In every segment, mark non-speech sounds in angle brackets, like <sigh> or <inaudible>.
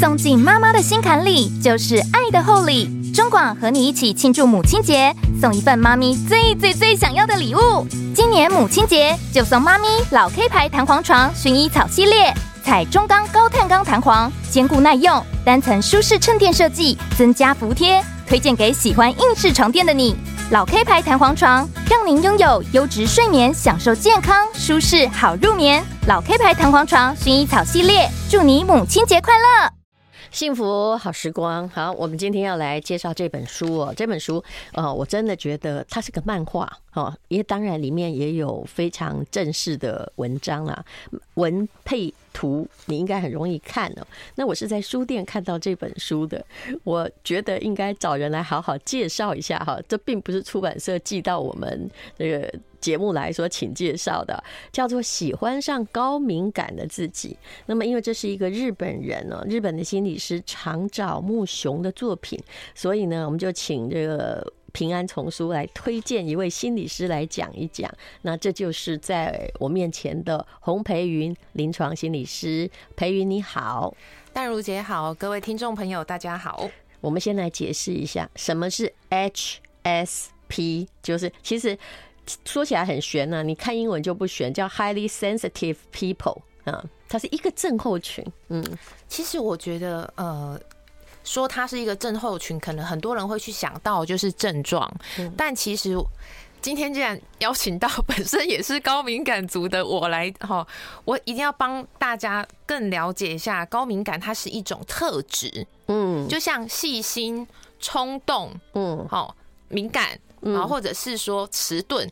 送进妈妈的心坎里，就是爱的厚礼。中广和你一起庆祝母亲节，送一份妈咪最最最想要的礼物。今年母亲节就送妈咪老 K 牌弹簧床薰衣草系列，采中钢高碳钢弹簧，坚固耐用，单层舒适衬垫设计，增加服帖，推荐给喜欢硬式床垫的你。老 K 牌弹簧床，让您拥有优质睡眠，享受健康、舒适、好入眠。老 K 牌弹簧床，薰衣草系列，祝你母亲节快乐！幸福好时光，好，我们今天要来介绍这本书哦。这本书，呃，我真的觉得它是个漫画。哦，因为当然里面也有非常正式的文章啊，文配图，你应该很容易看哦。那我是在书店看到这本书的，我觉得应该找人来好好介绍一下哈。这并不是出版社寄到我们这个节目来说请介绍的，叫做《喜欢上高敏感的自己》。那么因为这是一个日本人哦，日本的心理师长沼木雄的作品，所以呢，我们就请这个。平安丛书来推荐一位心理师来讲一讲，那这就是在我面前的洪培云临床心理师。培云你好，淡如姐好，各位听众朋友大家好。我们先来解释一下什么是 HSP，就是其实说起来很玄呢、啊，你看英文就不玄，叫 Highly Sensitive People 啊，它是一个症候群。嗯，其实我觉得呃。说它是一个症候群，可能很多人会去想到就是症状，但其实今天既然邀请到本身也是高敏感族的我来哈，我一定要帮大家更了解一下高敏感，它是一种特质，嗯，就像细心、冲动，嗯，好敏感，然后或者是说迟钝，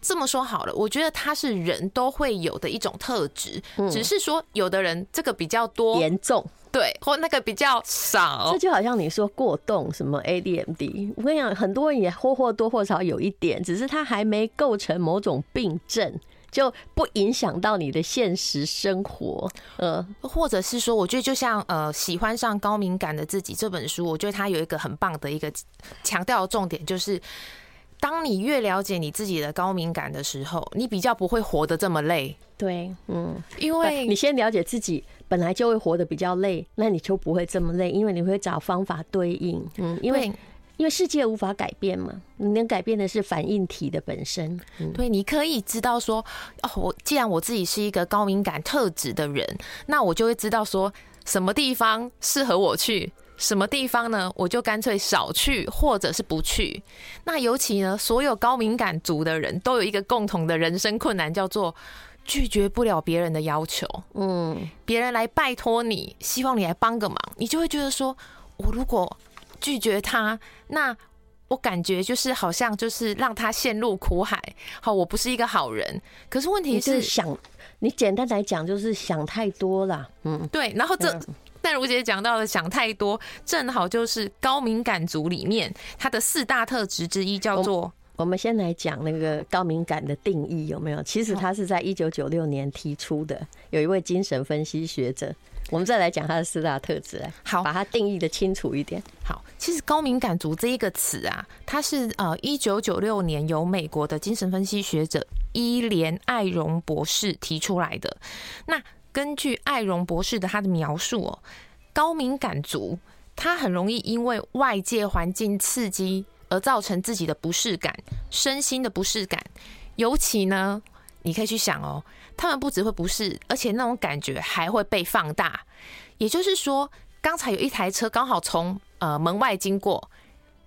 这么说好了，我觉得它是人都会有的一种特质，只是说有的人这个比较多严重。对，或那个比较少，这就好像你说过动什么 ADMD，我跟你讲，很多人也或或多或少有一点，只是他还没构成某种病症，就不影响到你的现实生活。呃，或者是说，我觉得就像呃，喜欢上高敏感的自己这本书，我觉得它有一个很棒的一个强调的重点，就是当你越了解你自己的高敏感的时候，你比较不会活得这么累。对，嗯，因为你先了解自己。本来就会活得比较累，那你就不会这么累，因为你会找方法对应。嗯，因为因为世界无法改变嘛，你能改变的是反应体的本身。嗯，对，你可以知道说，哦，我既然我自己是一个高敏感特质的人，那我就会知道说什么地方适合我去，什么地方呢，我就干脆少去或者是不去。那尤其呢，所有高敏感族的人都有一个共同的人生困难，叫做。拒绝不了别人的要求，嗯，别人来拜托你，希望你来帮个忙，你就会觉得说，我如果拒绝他，那我感觉就是好像就是让他陷入苦海，好，我不是一个好人。可是问题是，想你简单来讲就是想太多了，嗯，对。然后这但如姐讲到的想太多，正好就是高敏感族里面它的四大特质之一，叫做。我们先来讲那个高敏感的定义有没有？其实他是在一九九六年提出的，有一位精神分析学者。我们再来讲他的四大特质，好把它定义的清楚一点。好，其实高敏感族这一个词啊，它是呃一九九六年由美国的精神分析学者伊莲艾荣博士提出来的。那根据艾荣博士的他的描述哦，高敏感族他很容易因为外界环境刺激。而造成自己的不适感，身心的不适感，尤其呢，你可以去想哦，他们不只会不适，而且那种感觉还会被放大。也就是说，刚才有一台车刚好从呃门外经过，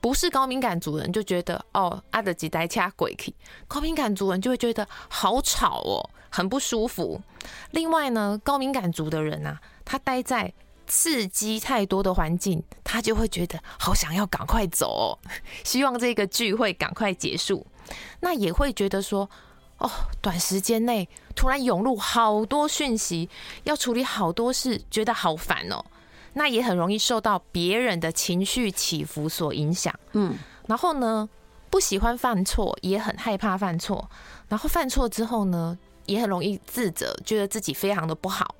不是高敏感族人就觉得哦，阿德几台掐鬼气，高敏感族人就会觉得好吵哦，很不舒服。另外呢，高敏感族的人啊，他待在。刺激太多的环境，他就会觉得好想要赶快走哦，<laughs> 希望这个聚会赶快结束。那也会觉得说，哦，短时间内突然涌入好多讯息，要处理好多事，觉得好烦哦。那也很容易受到别人的情绪起伏所影响。嗯，然后呢，不喜欢犯错，也很害怕犯错。然后犯错之后呢，也很容易自责，觉得自己非常的不好。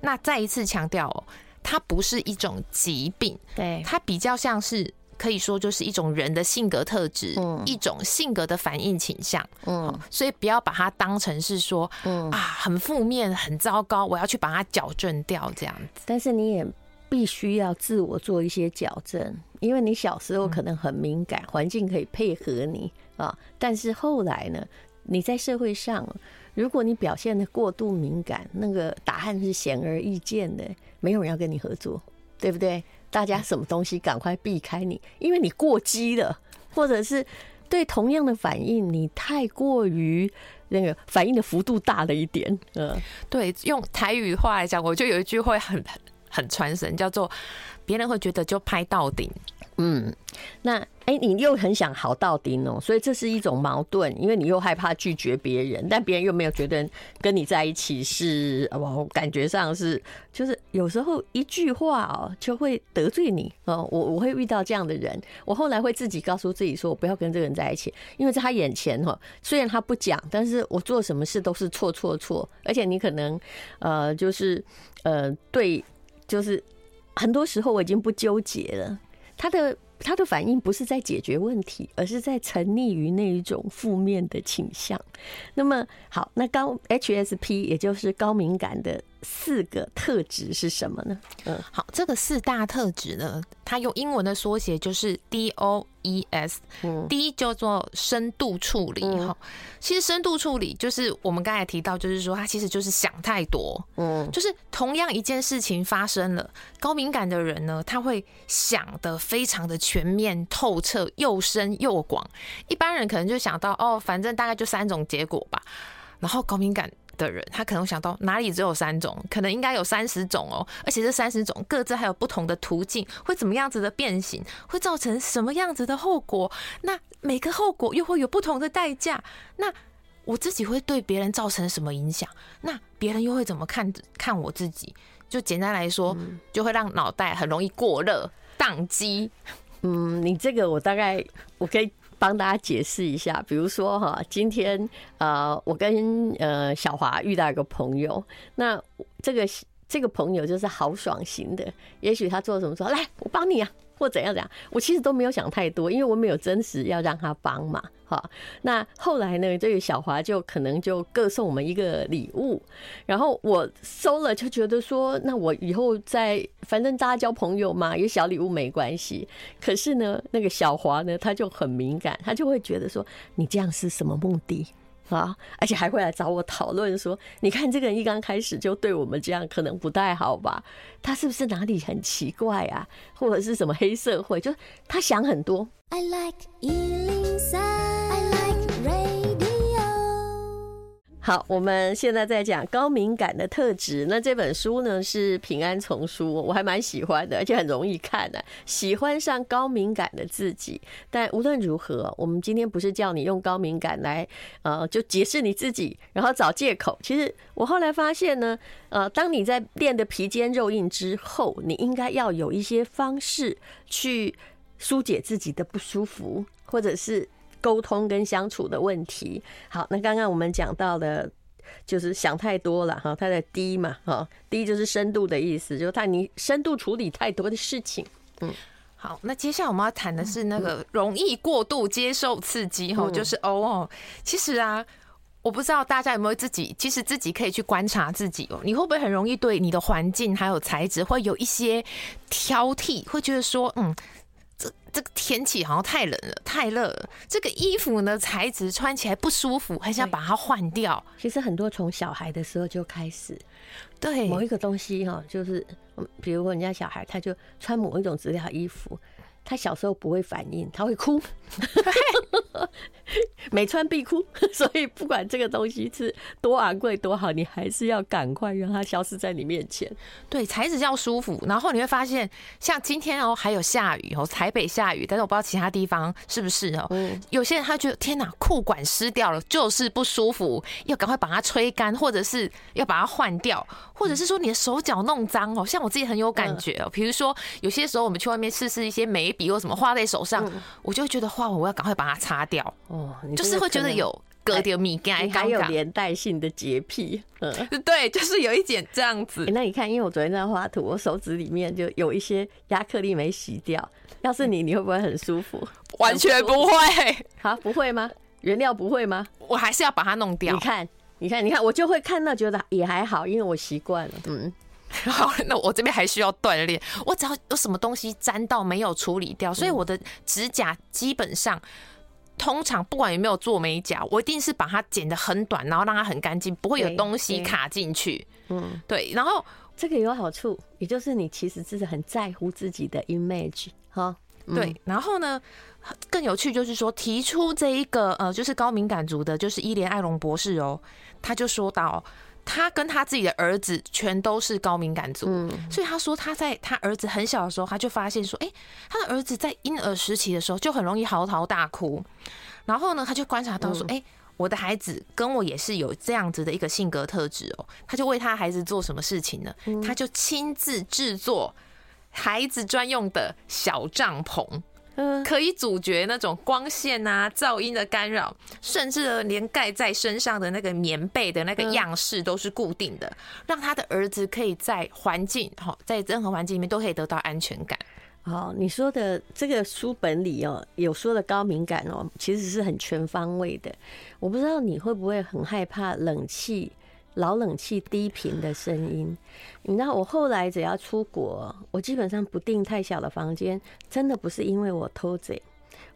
那再一次强调哦。它不是一种疾病，对，它比较像是可以说就是一种人的性格特质，嗯，一种性格的反应倾向，嗯，所以不要把它当成是说，嗯。啊，很负面、很糟糕，我要去把它矫正掉这样。子。但是你也必须要自我做一些矫正，因为你小时候可能很敏感，环境可以配合你啊，但是后来呢，你在社会上，如果你表现的过度敏感，那个答案是显而易见的，没有人要跟你合作，对不对？大家什么东西赶快避开你，因为你过激了，或者是对同样的反应，你太过于那个反应的幅度大了一点。嗯，对，用台语话来讲，我就有一句话很很传神，叫做别人会觉得就拍到顶。嗯，那哎、你又很想好到顶哦，所以这是一种矛盾，因为你又害怕拒绝别人，但别人又没有觉得跟你在一起是，哦感觉上是，就是有时候一句话哦就会得罪你哦。我我会遇到这样的人，我后来会自己告诉自己说，我不要跟这个人在一起，因为在他眼前哈，虽然他不讲，但是我做什么事都是错错错，而且你可能呃就是呃对，就是很多时候我已经不纠结了。他的他的反应不是在解决问题，而是在沉溺于那一种负面的倾向。那么好，那高 HSP 也就是高敏感的四个特质是什么呢？嗯，好，这个四大特质呢，它用英文的缩写就是 DO。E S，第一叫做深度处理哈。其实深度处理就是我们刚才提到，就是说它其实就是想太多。嗯，就是同样一件事情发生了，高敏感的人呢，他会想的非常的全面透彻，又深又广。一般人可能就想到哦，反正大概就三种结果吧。然后高敏感。的人，他可能想到哪里只有三种，可能应该有三十种哦，而且这三十种各自还有不同的途径，会怎么样子的变形，会造成什么样子的后果？那每个后果又会有不同的代价。那我自己会对别人造成什么影响？那别人又会怎么看看我自己？就简单来说，就会让脑袋很容易过热、宕机。嗯，你这个我大概我可以。帮大家解释一下，比如说哈，今天呃，我跟呃小华遇到一个朋友，那这个这个朋友就是豪爽型的，也许他做什么说，来我帮你啊。或怎样怎样，我其实都没有想太多，因为我没有真实要让他帮嘛，好。那后来呢，这个小华就可能就各送我们一个礼物，然后我收了就觉得说，那我以后再反正大家交朋友嘛，有小礼物没关系。可是呢，那个小华呢，他就很敏感，他就会觉得说，你这样是什么目的？啊！而且还会来找我讨论说：“你看这个人一刚开始就对我们这样，可能不太好吧？他是不是哪里很奇怪啊？或者是什么黑社会？就他想很多。” I like 好，我们现在在讲高敏感的特质。那这本书呢是平安丛书，我还蛮喜欢的，而且很容易看的。喜欢上高敏感的自己。但无论如何，我们今天不是叫你用高敏感来呃就解释你自己，然后找借口。其实我后来发现呢，呃，当你在练得皮坚肉硬之后，你应该要有一些方式去疏解自己的不舒服，或者是。沟通跟相处的问题。好，那刚刚我们讲到的，就是想太多了哈。它的低嘛，哈低就是深度的意思，就是他你深度处理太多的事情。嗯，好，那接下来我们要谈的是那个容易过度接受刺激哈，就是哦哦。其实啊，我不知道大家有没有自己，其实自己可以去观察自己哦。你会不会很容易对你的环境还有材质会有一些挑剔，会觉得说，嗯。这这个天气好像太冷了，太热了。这个衣服呢，材质穿起来不舒服，很想把它换掉。其实很多从小孩的时候就开始，对某一个东西哈，就是比如说人家小孩，他就穿某一种质量衣服。他小时候不会反应，他会哭，<laughs> 每穿必哭，<laughs> 所以不管这个东西是多昂贵多好，你还是要赶快让它消失在你面前。对，材质要舒服，然后你会发现，像今天哦，还有下雨哦，台北下雨，但是我不知道其他地方是不是哦。嗯有些人他觉得天哪，裤管湿掉了，就是不舒服，要赶快把它吹干，或者是要把它换掉，或者是说你的手脚弄脏哦，像我自己很有感觉哦，比如说有些时候我们去外面试试一些眉。笔或什么画在手上，嗯、我就会觉得画完我要赶快把它擦掉。哦，就是会觉得有隔掉米干，还有连带性的洁癖。嗯，<laughs> 对，就是有一点这样子。欸、那你看，因为我昨天在画图，我手指里面就有一些亚克力没洗掉。要是你，你会不会很舒服？<laughs> 完全不会。<laughs> 好，不会吗？原料不会吗？我还是要把它弄掉。你看，你看，你看，我就会看到觉得也还好，因为我习惯了。嗯。<laughs> 好，那我这边还需要锻炼。我只要有什么东西沾到没有处理掉，所以我的指甲基本上，通常不管有没有做美甲，我一定是把它剪得很短，然后让它很干净，不会有东西卡进去。嗯，对。然后这个有好处，也就是你其实是很在乎自己的 image 哈。对。然后呢，更有趣就是说，提出这一个呃，就是高敏感族的，就是伊莲艾隆博士哦，他就说到。他跟他自己的儿子全都是高敏感族，所以他说他在他儿子很小的时候，他就发现说，哎，他的儿子在婴儿时期的时候就很容易嚎啕大哭，然后呢，他就观察到说，哎，我的孩子跟我也是有这样子的一个性格特质哦，他就为他孩子做什么事情呢？他就亲自制作孩子专用的小帐篷。可以阻绝那种光线啊、噪音的干扰，甚至连盖在身上的那个棉被的那个样式都是固定的，让他的儿子可以在环境哈，在任何环境里面都可以得到安全感。好，你说的这个书本里哦，有说的高敏感哦，其实是很全方位的。我不知道你会不会很害怕冷气。老冷气低频的声音，你知道我后来只要出国，我基本上不订太小的房间，真的不是因为我偷贼。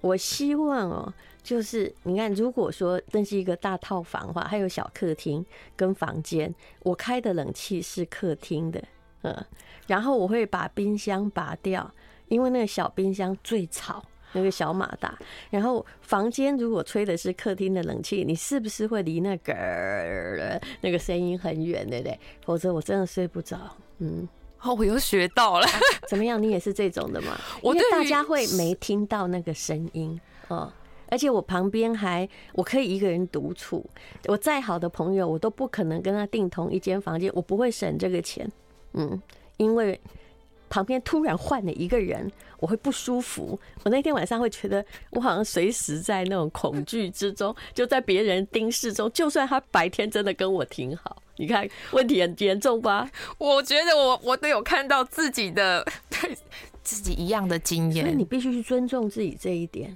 我希望哦，就是你看，如果说那是一个大套房的话，还有小客厅跟房间，我开的冷气是客厅的，嗯，然后我会把冰箱拔掉，因为那个小冰箱最吵。那个小马达，然后房间如果吹的是客厅的冷气，你是不是会离那个那个声音很远，对不对？否则我真的睡不着。嗯，哦，我又学到了。<laughs> 怎么样？你也是这种的吗？因为大家会没听到那个声音哦，而且我旁边还我可以一个人独处。我再好的朋友，我都不可能跟他订同一间房间，我不会省这个钱。嗯，因为。旁边突然换了一个人，我会不舒服。我那天晚上会觉得，我好像随时在那种恐惧之中，就在别人盯视中。就算他白天真的跟我挺好，你看问题很严重吧？我觉得我我都有看到自己的对自己一样的经验，所以你必须去尊重自己这一点。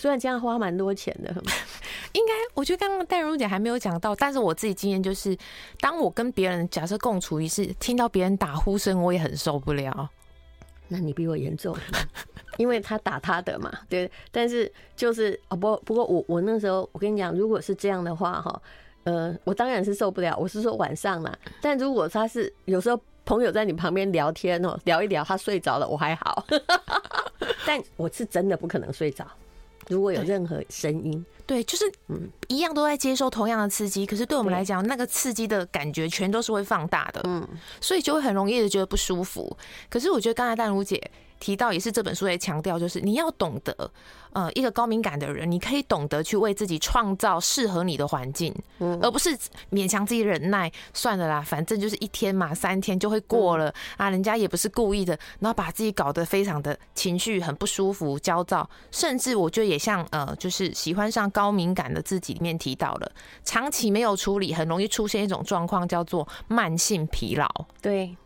虽然这样花蛮多钱的，<laughs> 应该我觉得刚刚戴如姐还没有讲到，但是我自己经验就是，当我跟别人假设共处一室，听到别人打呼声，我也很受不了。那你比我严重，<laughs> 因为他打他的嘛，对。但是就是哦不，不过我我那时候我跟你讲，如果是这样的话哈，呃，我当然是受不了。我是说晚上嘛，但如果他是有时候朋友在你旁边聊天哦，聊一聊，他睡着了，我还好。<laughs> 但我是真的不可能睡着。如果有任何声音，对，就是嗯，一样都在接受同样的刺激，可是对我们来讲，那个刺激的感觉全都是会放大的，嗯，所以就会很容易的觉得不舒服。可是我觉得刚才淡如姐提到，也是这本书在强调，就是你要懂得。呃，一个高敏感的人，你可以懂得去为自己创造适合你的环境，嗯，而不是勉强自己忍耐。算了啦，反正就是一天嘛，三天就会过了啊。人家也不是故意的，然后把自己搞得非常的情绪很不舒服、焦躁，甚至我觉得也像呃，就是喜欢上高敏感的自己里面提到了，长期没有处理，很容易出现一种状况，叫做慢性疲劳。对。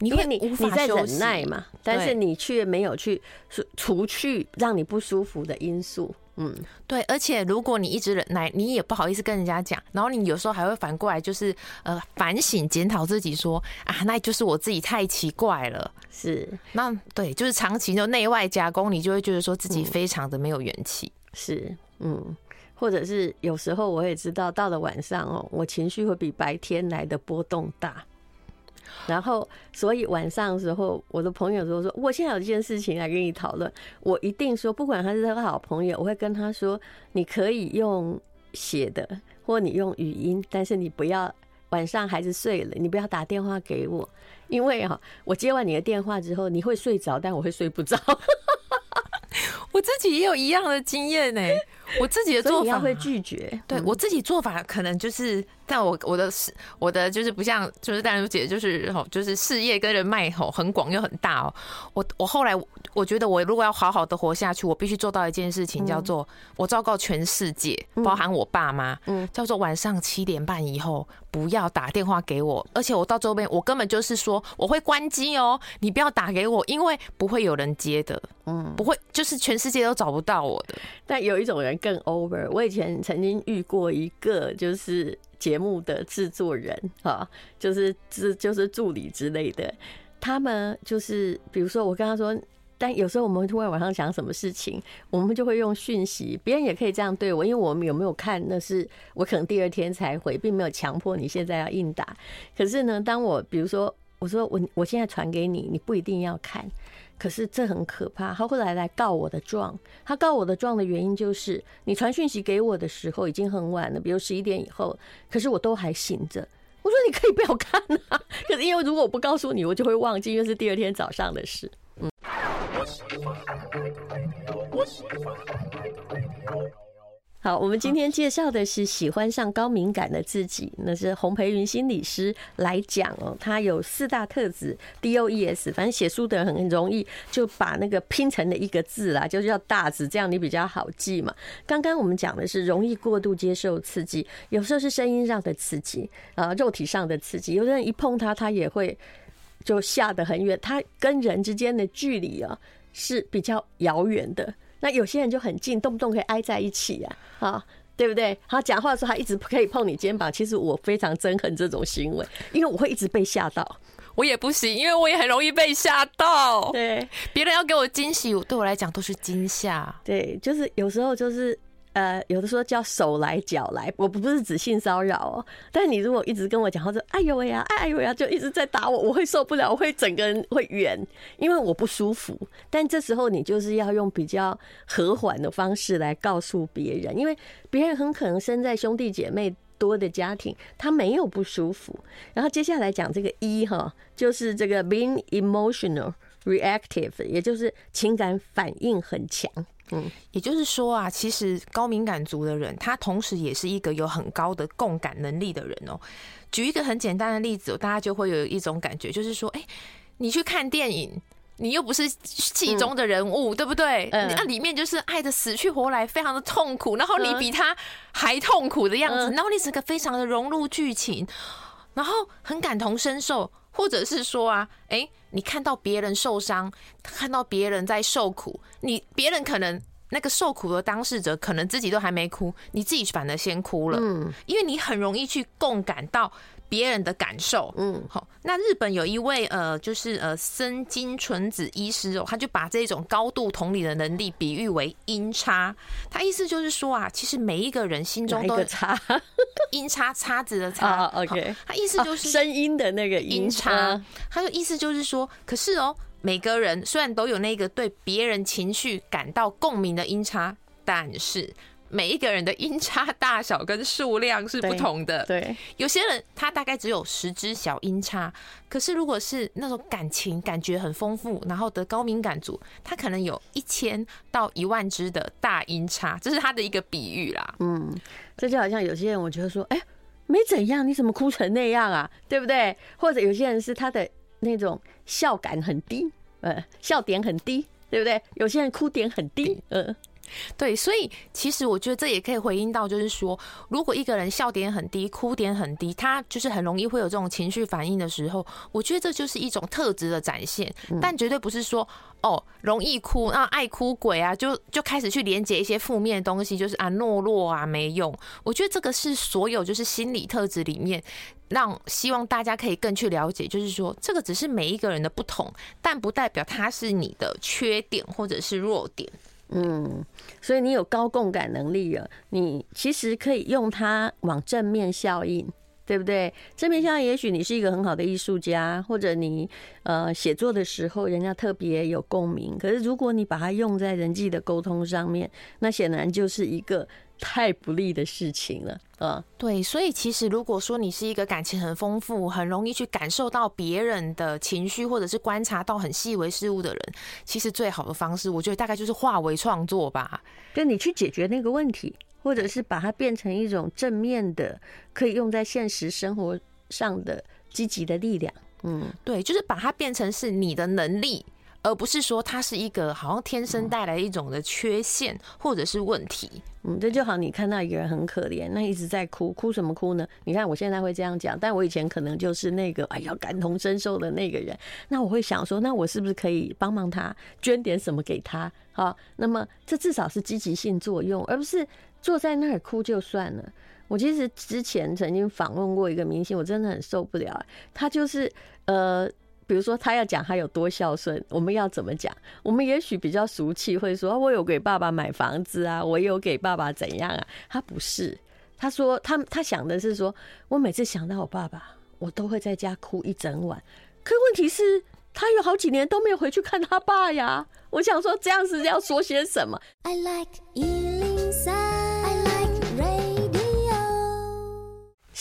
因为你你在忍耐嘛，但是你却没有去除去让你不舒服的因素。嗯，对。而且如果你一直忍耐，你也不好意思跟人家讲，然后你有时候还会反过来就是呃反省检讨自己说啊，那就是我自己太奇怪了。是，那对，就是长期就内外夹攻，你就会觉得说自己非常的没有元气。是，嗯，或者是有时候我也知道，到了晚上哦，我情绪会比白天来的波动大。然后，所以晚上的时候，我的朋友都说：“我现在有一件事情来跟你讨论。”我一定说，不管他是他的好朋友，我会跟他说：“你可以用写的，或你用语音，但是你不要晚上孩子睡了，你不要打电话给我，因为哈，我接完你的电话之后，你会睡着，但我会睡不着。<laughs> ”我自己也有一样的经验呢。<laughs> 我自己的做法。会拒绝，对我自己做法可能就是，但我我的事我的就是不像，就是淡如姐就是吼，就是事业跟人脉吼很广又很大哦。我我后来我觉得我如果要好好的活下去，我必须做到一件事情，叫做我昭告全世界，包含我爸妈，嗯，叫做晚上七点半以后不要打电话给我，而且我到周边我根本就是说我会关机哦，你不要打给我，因为不会有人接的，嗯，不会，就是全世界都找不到我的。但有一种人。更 over。我以前曾经遇过一个就是节目的制作人哈，就是就是就是助理之类的，他们就是比如说我跟他说。但有时候我们突然晚上想什么事情，我们就会用讯息，别人也可以这样对我，因为我们有没有看，那是我可能第二天才回，并没有强迫你现在要应答。可是呢，当我比如说我说我我现在传给你，你不一定要看，可是这很可怕。他后来来告我的状，他告我的状的原因就是你传讯息给我的时候已经很晚了，比如十一点以后，可是我都还醒着。我说你可以不要看啊，<laughs> 可是因为如果我不告诉你，我就会忘记，因为是第二天早上的事。嗯。好，我们今天介绍的是喜欢上高敏感的自己，那是洪培云心理师来讲哦。他有四大特质，D O E S，反正写书的人很容易就把那个拼成了一个字啦，就叫大字，这样你比较好记嘛。刚刚我们讲的是容易过度接受刺激，有时候是声音上的刺激啊，肉体上的刺激，有的人一碰他，他也会就下得很远，他跟人之间的距离啊是比较遥远的。那有些人就很近，动不动可以挨在一起呀，啊，对不对？他讲话的时候，他一直可以碰你肩膀。其实我非常憎恨这种行为，因为我会一直被吓到。我也不行，因为我也很容易被吓到。对，别人要给我惊喜，对我来讲都是惊吓。对，就是有时候就是。呃，有的时候叫手来脚来，我不是指性骚扰哦。但你如果一直跟我讲话说，哎呦喂呀，哎呦呀，就一直在打我，我会受不了，我会整个人会远，因为我不舒服。但这时候你就是要用比较和缓的方式来告诉别人，因为别人很可能生在兄弟姐妹多的家庭，他没有不舒服。然后接下来讲这个一哈，就是这个 being emotional reactive，也就是情感反应很强。嗯，也就是说啊，其实高敏感族的人，他同时也是一个有很高的共感能力的人哦。举一个很简单的例子，大家就会有一种感觉，就是说，哎，你去看电影，你又不是戏中的人物，对不对？那里面就是爱的死去活来，非常的痛苦，然后你比他还痛苦的样子，然后你整个非常的融入剧情，然后很感同身受。或者是说啊，哎，你看到别人受伤，看到别人在受苦，你别人可能那个受苦的当事者，可能自己都还没哭，你自己反而先哭了，嗯，因为你很容易去共感到。别人的感受，嗯，好。那日本有一位呃，就是呃，森金纯子医师哦，他就把这种高度同理的能力比喻为音叉。他意思就是说啊，其实每一个人心中都有叉，音叉叉子的叉。<laughs> OK，他意思就是声音的那个音叉。他的意思就是说，可是哦，每个人虽然都有那个对别人情绪感到共鸣的音差，但是。每一个人的音差大小跟数量是不同的。对，有些人他大概只有十只小音差，可是如果是那种感情感觉很丰富，然后的高敏感族，他可能有一千到一万只的大音差，这是他的一个比喻啦。嗯，这就好像有些人，我觉得说，哎，没怎样，你怎么哭成那样啊？对不对？或者有些人是他的那种笑感很低，呃，笑点很低，对不对？有些人哭点很低，呃。对，所以其实我觉得这也可以回应到，就是说，如果一个人笑点很低，哭点很低，他就是很容易会有这种情绪反应的时候，我觉得这就是一种特质的展现，但绝对不是说哦，容易哭啊，爱哭鬼啊，就就开始去连接一些负面的东西，就是啊，懦弱啊，没用。我觉得这个是所有就是心理特质里面，让希望大家可以更去了解，就是说，这个只是每一个人的不同，但不代表它是你的缺点或者是弱点。嗯，所以你有高共感能力了，你其实可以用它往正面效应，对不对？正面效应，也许你是一个很好的艺术家，或者你呃写作的时候人家特别有共鸣。可是如果你把它用在人际的沟通上面，那显然就是一个。太不利的事情了啊！对，所以其实如果说你是一个感情很丰富、很容易去感受到别人的情绪，或者是观察到很细微事物的人，其实最好的方式，我觉得大概就是化为创作吧。跟你去解决那个问题，或者是把它变成一种正面的，可以用在现实生活上的积极的力量。嗯，对，就是把它变成是你的能力。而不是说它是一个好像天生带来一种的缺陷或者是问题。嗯，这就好，你看到一个人很可怜，那一直在哭，哭什么哭呢？你看我现在会这样讲，但我以前可能就是那个哎呀感同身受的那个人。那我会想说，那我是不是可以帮帮他，捐点什么给他？好，那么这至少是积极性作用，而不是坐在那儿哭就算了。我其实之前曾经访问过一个明星，我真的很受不了，他就是呃。比如说，他要讲他有多孝顺，我们要怎么讲？我们也许比较俗气，会说我有给爸爸买房子啊，我有给爸爸怎样啊？他不是，他说他他想的是说，我每次想到我爸爸，我都会在家哭一整晚。可问题是，他有好几年都没有回去看他爸呀。我想说，这样是要说些什么？I like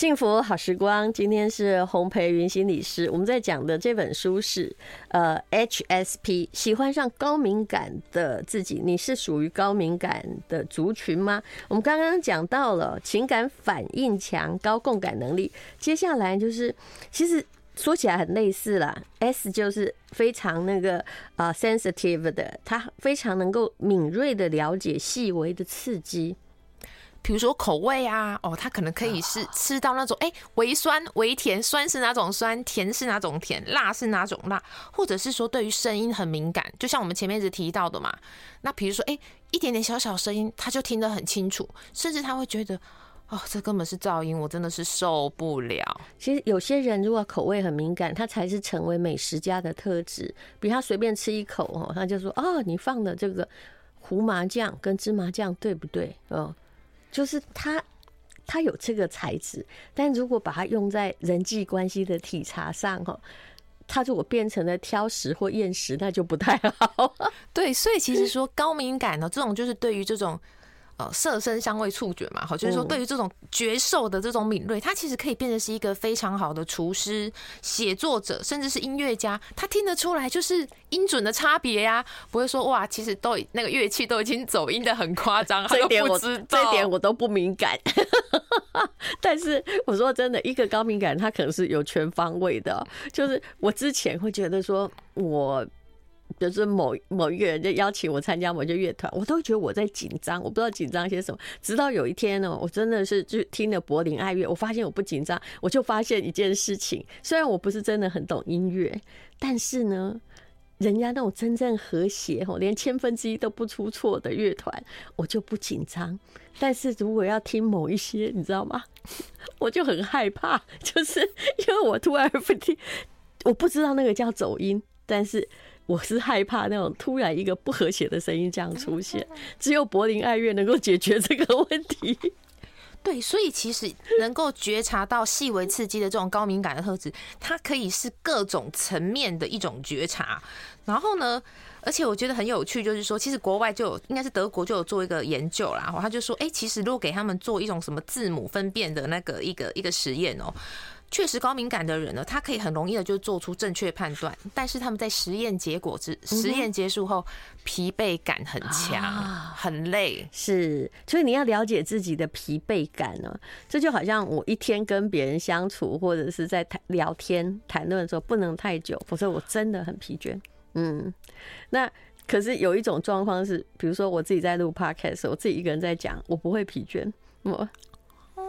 幸福好时光，今天是洪培云心理师。我们在讲的这本书是呃 HSP，喜欢上高敏感的自己。你是属于高敏感的族群吗？我们刚刚讲到了情感反应强、高共感能力。接下来就是，其实说起来很类似啦。S 就是非常那个啊 sensitive 的，他非常能够敏锐的了解细微的刺激。比如说口味啊，哦，他可能可以是吃到那种哎，微酸、微甜，酸是哪种酸，甜是哪种甜，辣是哪种辣，或者是说对于声音很敏感，就像我们前面一直提到的嘛。那比如说哎，一点点小小声音，他就听得很清楚，甚至他会觉得哦，这根本是噪音，我真的是受不了。其实有些人如果口味很敏感，他才是成为美食家的特质。比如他随便吃一口哦，他就说哦，你放的这个胡麻酱跟芝麻酱对不对？哦。就是他，他有这个材质，但如果把它用在人际关系的体察上，哈，他如果变成了挑食或厌食，那就不太好。<laughs> 对，所以其实说高敏感呢，这种就是对于这种。呃，色身香味触觉嘛，好，就是说对于这种觉受的这种敏锐，它其实可以变成是一个非常好的厨师、写作者，甚至是音乐家，他听得出来就是音准的差别呀，不会说哇，其实都那个乐器都已经走音的很夸张，这一点我这一点我都不敏感。<laughs> 但是我说真的，一个高敏感，他可能是有全方位的，就是我之前会觉得说我。就是某某一个人就邀请我参加某个乐团，我都觉得我在紧张，我不知道紧张些什么。直到有一天呢，我真的是就听了柏林爱乐，我发现我不紧张，我就发现一件事情：虽然我不是真的很懂音乐，但是呢，人家那种真正和谐吼，连千分之一都不出错的乐团，我就不紧张。但是如果要听某一些，你知道吗？<laughs> 我就很害怕，就是 <laughs> 因为我突然不听，我不知道那个叫走音，但是。我是害怕那种突然一个不和谐的声音这样出现，只有柏林爱乐能够解决这个问题。<laughs> 对，所以其实能够觉察到细微刺激的这种高敏感的特质，它可以是各种层面的一种觉察。然后呢，而且我觉得很有趣，就是说，其实国外就有，应该是德国就有做一个研究啦。然后他就说，哎，其实如果给他们做一种什么字母分辨的那个一个一个实验哦。确实，高敏感的人呢，他可以很容易的就做出正确判断，但是他们在实验结果之实验结束后，疲惫感很强，很累。是，所以你要了解自己的疲惫感呢。这就好像我一天跟别人相处，或者是在谈聊天谈论的时候，不能太久，否则我真的很疲倦。嗯，那可是有一种状况是，比如说我自己在录 podcast，我自己一个人在讲，我不会疲倦。我。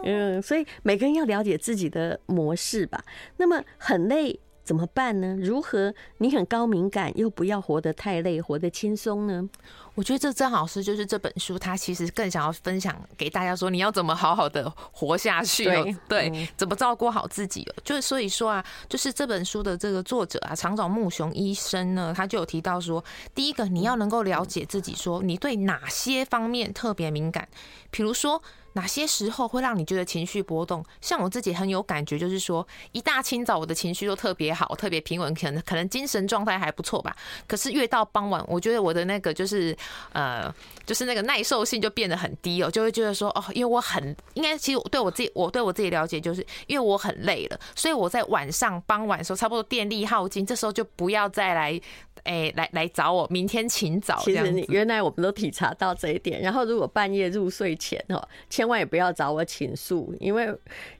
嗯，所以每个人要了解自己的模式吧。那么很累怎么办呢？如何你很高敏感又不要活得太累，活得轻松呢？我觉得这正好是就是这本书，他其实更想要分享给大家说，你要怎么好好的活下去哦，对，对，怎么照顾好自己哦。就是所以说啊，就是这本书的这个作者啊，长沼木雄医生呢，他就有提到说，第一个你要能够了解自己，说你对哪些方面特别敏感，比如说。哪些时候会让你觉得情绪波动？像我自己很有感觉，就是说一大清早我的情绪都特别好，特别平稳，可能可能精神状态还不错吧。可是越到傍晚，我觉得我的那个就是呃，就是那个耐受性就变得很低哦，就会觉得说哦，因为我很应该其实我对我自己我对我自己了解，就是因为我很累了，所以我在晚上傍晚的时候差不多电力耗尽，这时候就不要再来。哎、欸，来来找我，明天请早。其实你原来我们都体察到这一点。然后如果半夜入睡前哦，千万也不要找我倾诉，因为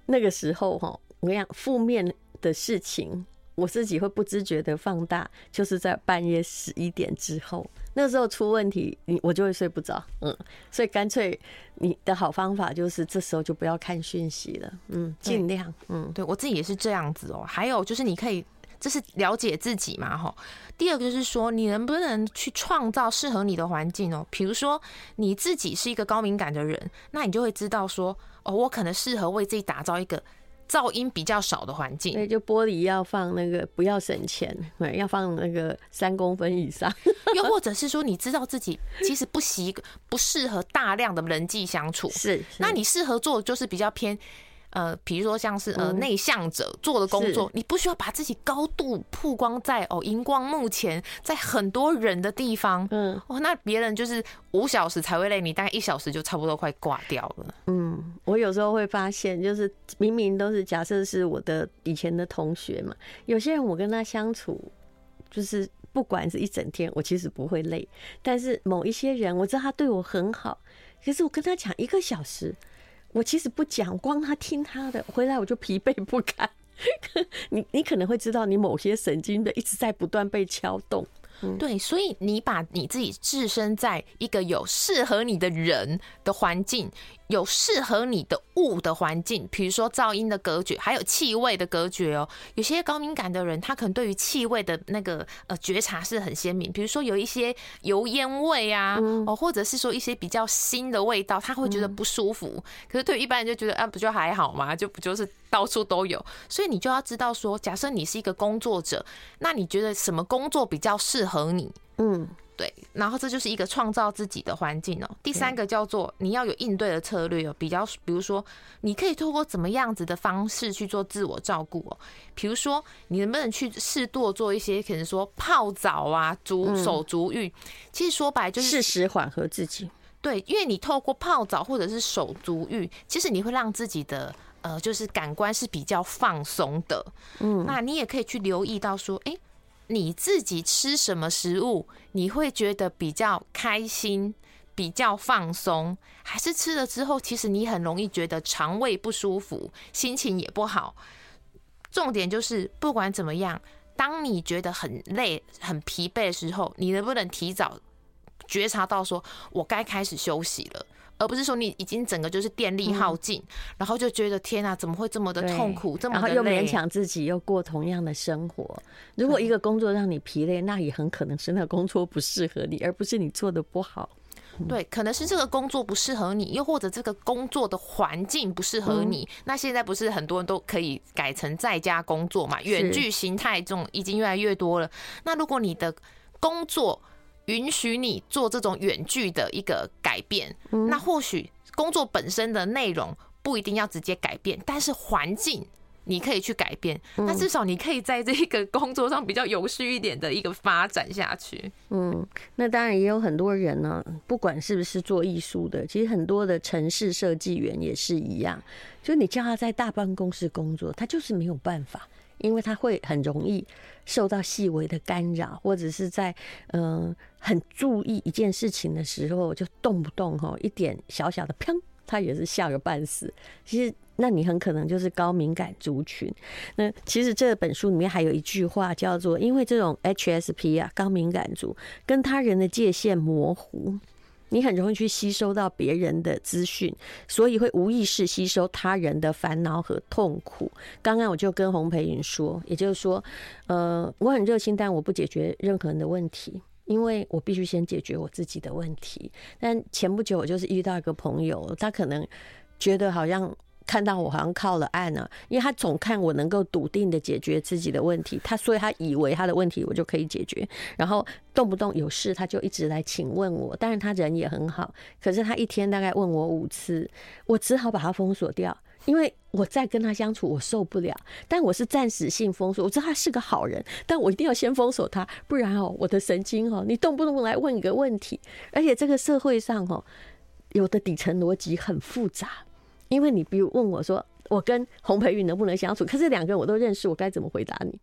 那个时候哈，我跟你讲，负面的事情我自己会不自觉的放大，就是在半夜十一点之后，那时候出问题，你我就会睡不着，嗯，所以干脆你的好方法就是这时候就不要看讯息了，嗯，尽量，嗯，对我自己也是这样子哦。还有就是你可以，这是了解自己嘛，哈。第二个就是说，你能不能去创造适合你的环境哦？比如说你自己是一个高敏感的人，那你就会知道说，哦，我可能适合为自己打造一个。噪音比较少的环境，对，就玻璃要放那个，不要省钱，对，要放那个三公分以上。又或者是说，<laughs> 你知道自己其实不习不适合大量的人际相处，是，那你适合做就是比较偏。呃，比如说像是呃内向者做的工作，你不需要把自己高度曝光在哦荧光幕前，在很多人的地方，嗯，哦，那别人就是五小时才会累，你大概一小时就差不多快挂掉了。嗯，我有时候会发现，就是明明都是假设是我的以前的同学嘛，有些人我跟他相处，就是不管是一整天，我其实不会累，但是某一些人，我知道他对我很好，可是我跟他讲一个小时。我其实不讲，光他听他的，回来我就疲惫不堪。你你可能会知道，你某些神经的一直在不断被敲动。对，所以你把你自己置身在一个有适合你的人的环境，有适合你的物的环境，比如说噪音的隔绝，还有气味的隔绝哦。有些高敏感的人，他可能对于气味的那个呃觉察是很鲜明，比如说有一些油烟味啊，哦，或者是说一些比较腥的味道，他会觉得不舒服。可是对于一般人就觉得啊，不就还好嘛？就不就是到处都有。所以你就要知道说，假设你是一个工作者，那你觉得什么工作比较适合？你，嗯，对，然后这就是一个创造自己的环境哦。第三个叫做你要有应对的策略哦，比较比如说，你可以透过怎么样子的方式去做自我照顾哦。比如说，你能不能去适度做一些，可能说泡澡啊、足手足浴，其实说白就是适时缓和自己。对，因为你透过泡澡或者是手足浴，其实你会让自己的呃，就是感官是比较放松的。嗯，那你也可以去留意到说，哎。你自己吃什么食物，你会觉得比较开心、比较放松，还是吃了之后，其实你很容易觉得肠胃不舒服，心情也不好。重点就是，不管怎么样，当你觉得很累、很疲惫的时候，你能不能提早觉察到，说我该开始休息了？而不是说你已经整个就是电力耗尽，嗯、然后就觉得天啊，怎么会这么的痛苦，这么的累，然后又勉强自己又过同样的生活。如果一个工作让你疲累，那也很可能是那个工作不适合你，而不是你做的不好。对，可能是这个工作不适合你，又或者这个工作的环境不适合你。嗯、那现在不是很多人都可以改成在家工作嘛？远距形态这种已经越来越多了。那如果你的工作，允许你做这种远距的一个改变，那或许工作本身的内容不一定要直接改变，但是环境你可以去改变。那至少你可以在这个工作上比较有序一点的一个发展下去。嗯，那当然也有很多人呢，不管是不是做艺术的，其实很多的城市设计员也是一样，就你叫他在大办公室工作，他就是没有办法。因为他会很容易受到细微的干扰，或者是在嗯、很注意一件事情的时候，就动不动哈一点小小的砰，他也是吓个半死。其实，那你很可能就是高敏感族群。那其实这本书里面还有一句话叫做：因为这种 HSP 啊，高敏感族跟他人的界限模糊。你很容易去吸收到别人的资讯，所以会无意识吸收他人的烦恼和痛苦。刚刚我就跟洪培云说，也就是说，呃，我很热心，但我不解决任何人的问题，因为我必须先解决我自己的问题。但前不久我就是遇到一个朋友，他可能觉得好像。看到我好像靠了岸了，因为他总看我能够笃定的解决自己的问题，他所以他以为他的问题我就可以解决，然后动不动有事他就一直来请问我。当然他人也很好，可是他一天大概问我五次，我只好把他封锁掉，因为我再跟他相处我受不了。但我是暂时性封锁，我知道他是个好人，但我一定要先封锁他，不然哦，我的神经哦，你动不动来问一个问题，而且这个社会上哦，有的底层逻辑很复杂。因为你比如问我说，我跟洪培宇能不能相处？可是两个人我都认识，我该怎么回答你？